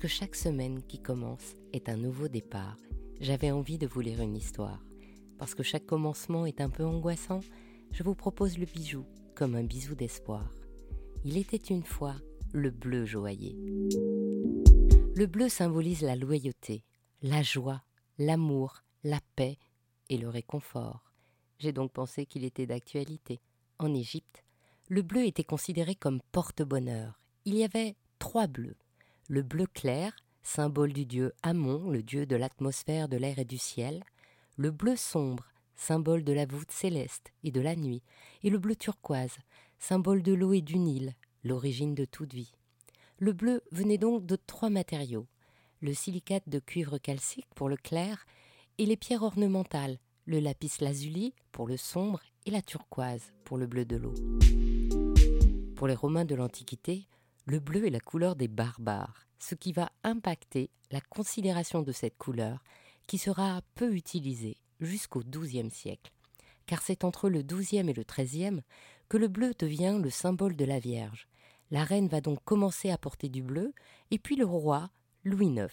que chaque semaine qui commence est un nouveau départ. J'avais envie de vous lire une histoire. Parce que chaque commencement est un peu angoissant, je vous propose le bijou comme un bisou d'espoir. Il était une fois le bleu joaillier. Le bleu symbolise la loyauté, la joie, l'amour, la paix et le réconfort. J'ai donc pensé qu'il était d'actualité. En Égypte, le bleu était considéré comme porte-bonheur. Il y avait trois bleus. Le bleu clair, symbole du dieu Amon, le dieu de l'atmosphère, de l'air et du ciel. Le bleu sombre, symbole de la voûte céleste et de la nuit. Et le bleu turquoise, symbole de l'eau et du Nil, l'origine de toute vie. Le bleu venait donc de trois matériaux le silicate de cuivre calcique pour le clair et les pierres ornementales, le lapis lazuli pour le sombre et la turquoise pour le bleu de l'eau. Pour les Romains de l'Antiquité, le bleu est la couleur des barbares, ce qui va impacter la considération de cette couleur qui sera peu utilisée jusqu'au XIIe siècle, car c'est entre le XIIe et le XIIIe que le bleu devient le symbole de la Vierge. La reine va donc commencer à porter du bleu, et puis le roi, Louis IX.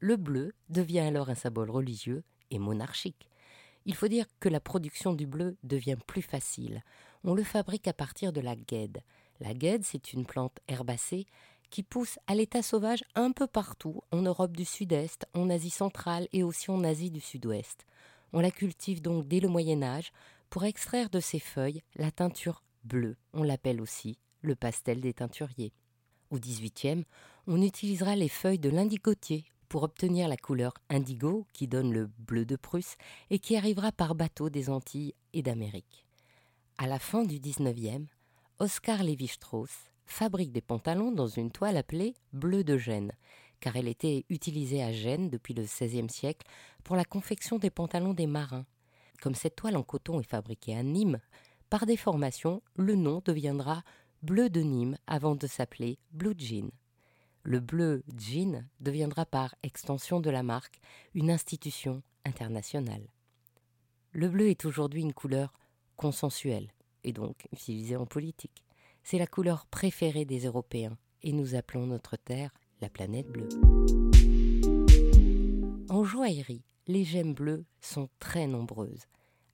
Le bleu devient alors un symbole religieux et monarchique. Il faut dire que la production du bleu devient plus facile. On le fabrique à partir de la guêde. La guêde, c'est une plante herbacée qui pousse à l'état sauvage un peu partout, en Europe du Sud-Est, en Asie centrale et aussi en Asie du Sud-Ouest. On la cultive donc dès le Moyen Âge pour extraire de ses feuilles la teinture bleue. On l'appelle aussi le pastel des teinturiers. Au XVIIIe, on utilisera les feuilles de l'indigotier pour obtenir la couleur indigo qui donne le bleu de Prusse et qui arrivera par bateau des Antilles et d'Amérique. À la fin du XIXe, Oscar Lévi-Strauss fabrique des pantalons dans une toile appelée bleu de Gênes, car elle était utilisée à Gênes depuis le XVIe siècle pour la confection des pantalons des marins. Comme cette toile en coton est fabriquée à Nîmes, par déformation, le nom deviendra bleu de Nîmes avant de s'appeler Blue Jean. Le bleu jean deviendra par extension de la marque une institution internationale. Le bleu est aujourd'hui une couleur consensuelle et donc utilisée en politique. C'est la couleur préférée des Européens et nous appelons notre Terre la planète bleue. En joaillerie, les gemmes bleues sont très nombreuses.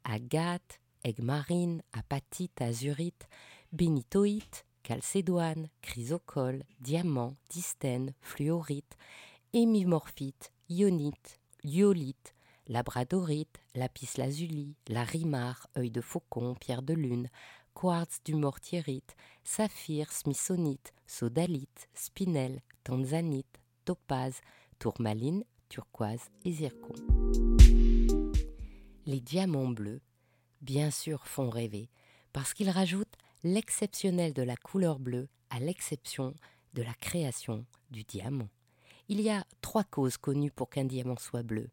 Agate, aigue marine, apatite, azurite, bénitoïte, calcédoine, chrysocole, diamant, distène, fluorite, hémimorphite, ionite, iolite, labradorite, lapis lazuli, larimar, œil de faucon, pierre de lune, quartz du mortierite, saphir, smithsonite, sodalite, spinel, tanzanite, topaze, tourmaline, turquoise et zircon. Les diamants bleus, bien sûr, font rêver, parce qu'ils rajoutent l'exceptionnel de la couleur bleue à l'exception de la création du diamant. Il y a trois causes connues pour qu'un diamant soit bleu.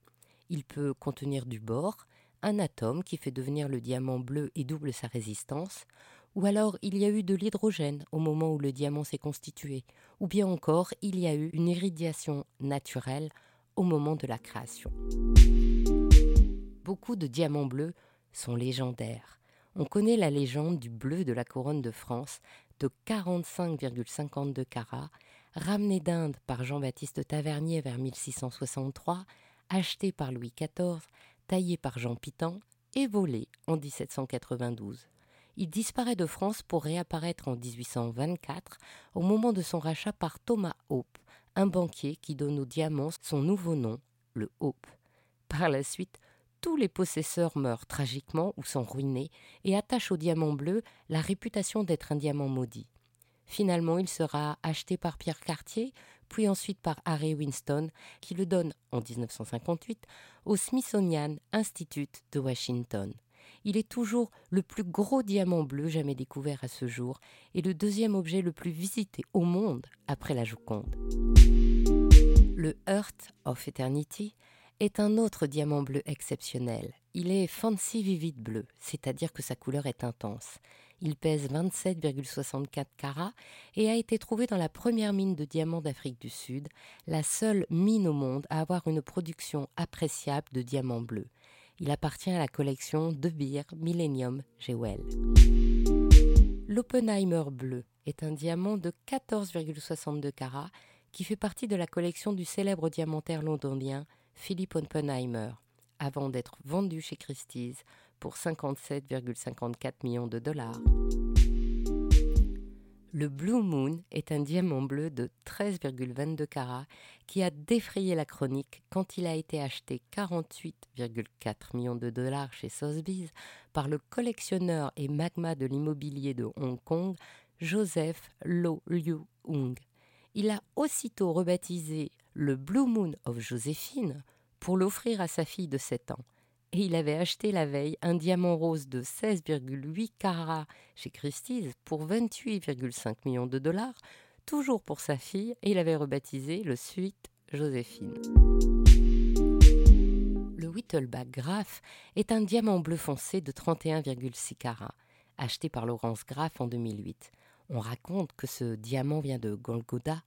Il peut contenir du bore, un atome qui fait devenir le diamant bleu et double sa résistance, ou alors il y a eu de l'hydrogène au moment où le diamant s'est constitué, ou bien encore il y a eu une irradiation naturelle au moment de la création. Beaucoup de diamants bleus sont légendaires. On connaît la légende du bleu de la couronne de France de 45,52 carats, ramené d'Inde par Jean-Baptiste Tavernier vers 1663, acheté par Louis XIV, taillé par Jean Pitan et volé en 1792. Il disparaît de France pour réapparaître en 1824 au moment de son rachat par Thomas Hope, un banquier qui donne au diamant son nouveau nom, le Hope. Par la suite, tous les possesseurs meurent tragiquement ou sont ruinés et attachent au diamant bleu la réputation d'être un diamant maudit. Finalement, il sera acheté par Pierre Cartier, puis ensuite par Harry Winston, qui le donne en 1958 au Smithsonian Institute de Washington. Il est toujours le plus gros diamant bleu jamais découvert à ce jour et le deuxième objet le plus visité au monde après la Joconde. Le Heart of Eternity est un autre diamant bleu exceptionnel. Il est fancy vivid bleu, c'est-à-dire que sa couleur est intense. Il pèse 27,64 carats et a été trouvé dans la première mine de diamants d'Afrique du Sud, la seule mine au monde à avoir une production appréciable de diamants bleus. Il appartient à la collection De Beer Millennium Jewel. L'Oppenheimer bleu est un diamant de 14,62 carats qui fait partie de la collection du célèbre diamantaire londonien Philip Oppenheimer, avant d'être vendu chez Christie's pour 57,54 millions de dollars. Le Blue Moon est un diamant bleu de 13,22 carats qui a défrayé la chronique quand il a été acheté 48,4 millions de dollars chez Sotheby's par le collectionneur et magma de l'immobilier de Hong Kong, Joseph Lo Liu Hung. Il a aussitôt rebaptisé le Blue Moon of Joséphine pour l'offrir à sa fille de 7 ans il avait acheté la veille un diamant rose de 16,8 carats chez Christie's pour 28,5 millions de dollars, toujours pour sa fille, et il avait rebaptisé le Suite Joséphine. Le Whittleback Graf est un diamant bleu foncé de 31,6 carats, acheté par Laurence Graff en 2008. On raconte que ce diamant vient de Golgoda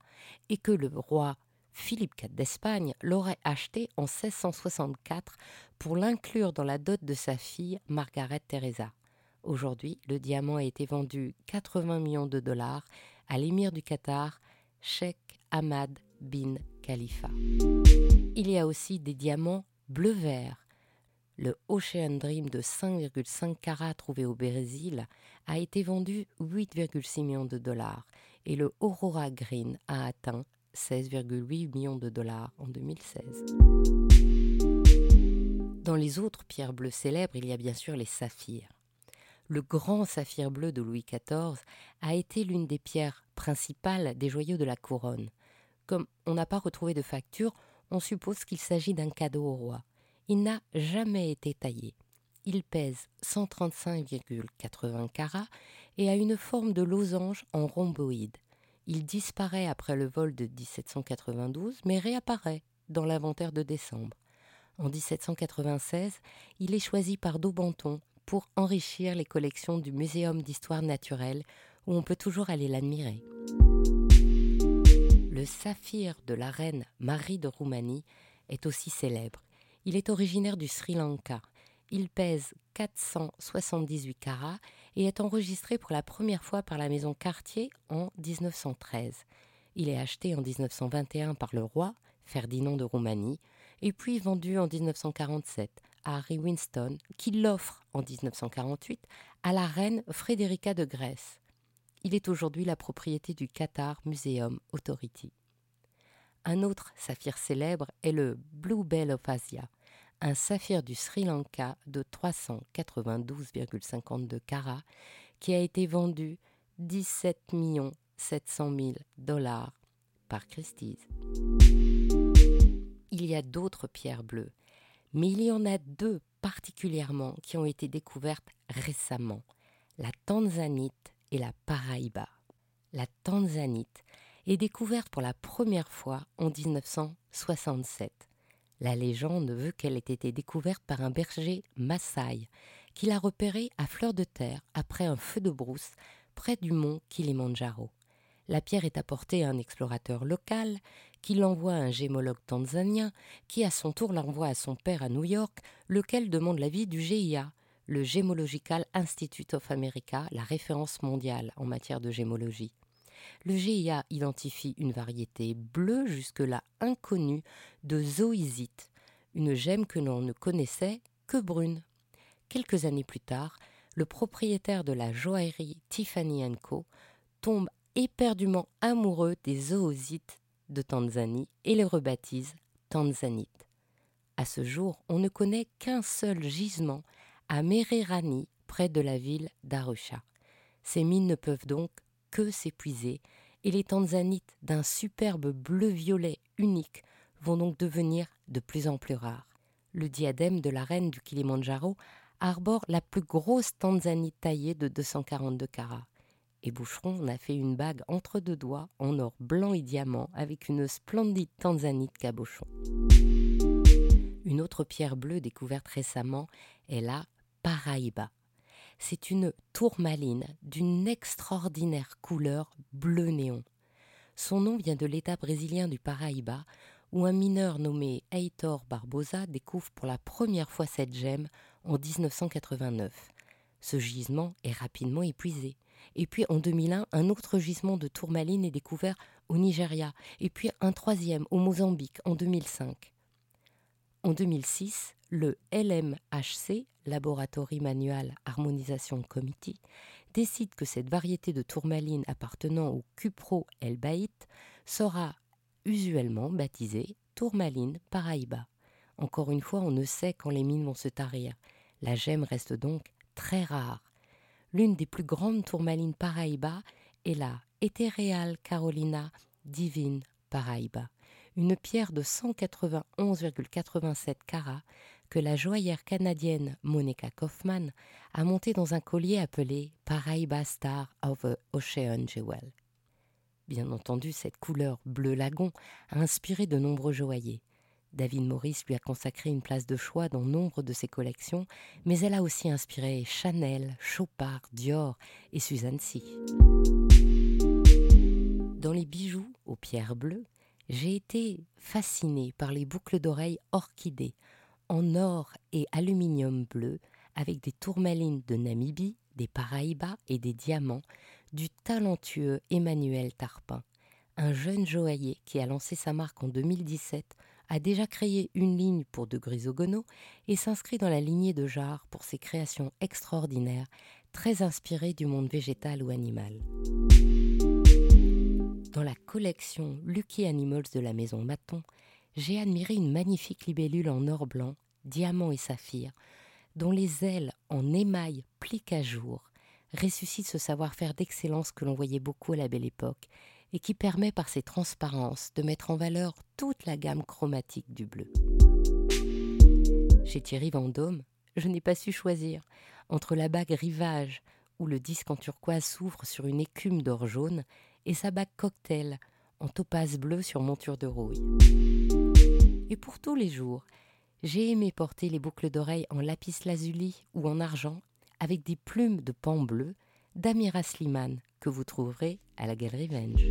et que le roi Philippe IV d'Espagne l'aurait acheté en 1664 pour l'inclure dans la dot de sa fille Margaret Teresa. Aujourd'hui, le diamant a été vendu 80 millions de dollars à l'émir du Qatar, Sheikh Ahmad bin Khalifa. Il y a aussi des diamants bleu-vert. Le Ocean Dream de 5,5 carats trouvé au Brésil a été vendu 8,6 millions de dollars et le Aurora Green a atteint 16,8 millions de dollars en 2016. Dans les autres pierres bleues célèbres, il y a bien sûr les saphirs. Le grand saphir bleu de Louis XIV a été l'une des pierres principales des joyaux de la couronne. Comme on n'a pas retrouvé de facture, on suppose qu'il s'agit d'un cadeau au roi. Il n'a jamais été taillé. Il pèse 135,80 carats et a une forme de losange en rhomboïde. Il disparaît après le vol de 1792, mais réapparaît dans l'inventaire de décembre. En 1796, il est choisi par Daubenton pour enrichir les collections du Muséum d'histoire naturelle, où on peut toujours aller l'admirer. Le saphir de la reine Marie de Roumanie est aussi célèbre. Il est originaire du Sri Lanka. Il pèse 478 carats et est enregistré pour la première fois par la maison Cartier en 1913. Il est acheté en 1921 par le roi Ferdinand de Roumanie et puis vendu en 1947 à Harry Winston qui l'offre en 1948 à la reine Frédérica de Grèce. Il est aujourd'hui la propriété du Qatar Museum Authority. Un autre saphir célèbre est le Blue Bell of Asia, un saphir du Sri Lanka de 392,52 carats qui a été vendu 17 700 000 dollars par Christie's. Il y a d'autres pierres bleues, mais il y en a deux particulièrement qui ont été découvertes récemment, la tanzanite et la paraïba. La tanzanite est découverte pour la première fois en 1967 la légende veut qu'elle ait été découverte par un berger Maasai, qui l'a repérée à fleur de terre après un feu de brousse près du mont Kilimanjaro. La pierre est apportée à un explorateur local, qui l'envoie à un gémologue tanzanien, qui à son tour l'envoie à son père à New York, lequel demande l'avis du GIA, le Gemological Institute of America, la référence mondiale en matière de gémologie le GIA identifie une variété bleue jusque-là inconnue de zoïsite, une gemme que l'on ne connaissait que brune. Quelques années plus tard, le propriétaire de la joaillerie Tiffany Co tombe éperdument amoureux des zoosites de Tanzanie et les rebaptise tanzanites. À ce jour, on ne connaît qu'un seul gisement à Mererani, près de la ville d'Arusha. Ces mines ne peuvent donc que s'épuiser, et les tanzanites d'un superbe bleu-violet unique vont donc devenir de plus en plus rares. Le diadème de la reine du Kilimanjaro arbore la plus grosse tanzanite taillée de 242 carats. Et Boucheron a fait une bague entre deux doigts en or blanc et diamant avec une splendide tanzanite cabochon. Une autre pierre bleue découverte récemment est la Paraíba c'est une tourmaline d'une extraordinaire couleur bleu néon. Son nom vient de l'état brésilien du Paraíba, où un mineur nommé Heitor Barbosa découvre pour la première fois cette gemme en 1989. Ce gisement est rapidement épuisé. Et puis en 2001, un autre gisement de tourmaline est découvert au Nigeria et puis un troisième au Mozambique en 2005. En 2006, le LMHC, Laboratory Manual Harmonisation Committee, décide que cette variété de tourmaline appartenant au Cupro elbaïte sera usuellement baptisée tourmaline paraíba. Encore une fois, on ne sait quand les mines vont se tarir. La gemme reste donc très rare. L'une des plus grandes tourmalines paraíba est la Ethereal Carolina Divine Paraíba, une pierre de 191,87 carats que la joaillère canadienne Monica Kaufman a montée dans un collier appelé Paraíba Star of the Ocean Jewel. Bien entendu, cette couleur bleu lagon a inspiré de nombreux joailliers. David Morris lui a consacré une place de choix dans nombre de ses collections, mais elle a aussi inspiré Chanel, Chopard, Dior et Suzanne C. Dans les bijoux aux pierres bleues, j'ai été fascinée par les boucles d'oreilles orchidées en or et aluminium bleu avec des tourmalines de Namibie, des Paraïbas et des diamants du talentueux Emmanuel Tarpin, un jeune joaillier qui a lancé sa marque en 2017 a déjà créé une ligne pour de Grisogono et s'inscrit dans la lignée de Jarre pour ses créations extraordinaires, très inspirées du monde végétal ou animal. Dans la collection Lucky Animals de la maison Maton, j'ai admiré une magnifique libellule en or blanc, diamant et saphir, dont les ailes en émail pliquent à jour ressuscitent ce savoir-faire d'excellence que l'on voyait beaucoup à la belle époque et qui permet par ses transparences de mettre en valeur toute la gamme chromatique du bleu. Chez Thierry Vendôme, je n'ai pas su choisir entre la bague rivage où le disque en turquoise s'ouvre sur une écume d'or jaune et sa bague cocktail en topaze bleu sur monture de rouille. Et pour tous les jours, j'ai aimé porter les boucles d'oreilles en lapis lazuli ou en argent avec des plumes de pan bleu d'Amira Slimane que vous trouverez à la galerie Venge.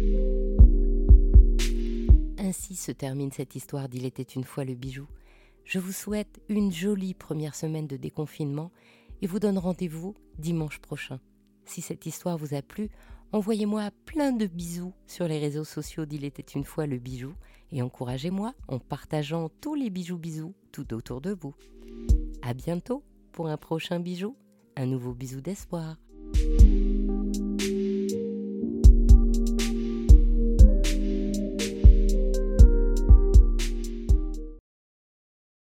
Ainsi se termine cette histoire d'Il était une fois le bijou. Je vous souhaite une jolie première semaine de déconfinement et vous donne rendez-vous dimanche prochain. Si cette histoire vous a plu, envoyez-moi plein de bisous sur les réseaux sociaux d'Il était une fois le bijou et encouragez-moi en partageant tous les bijoux bisous tout autour de vous. À bientôt pour un prochain bijou, un nouveau bisou d'espoir.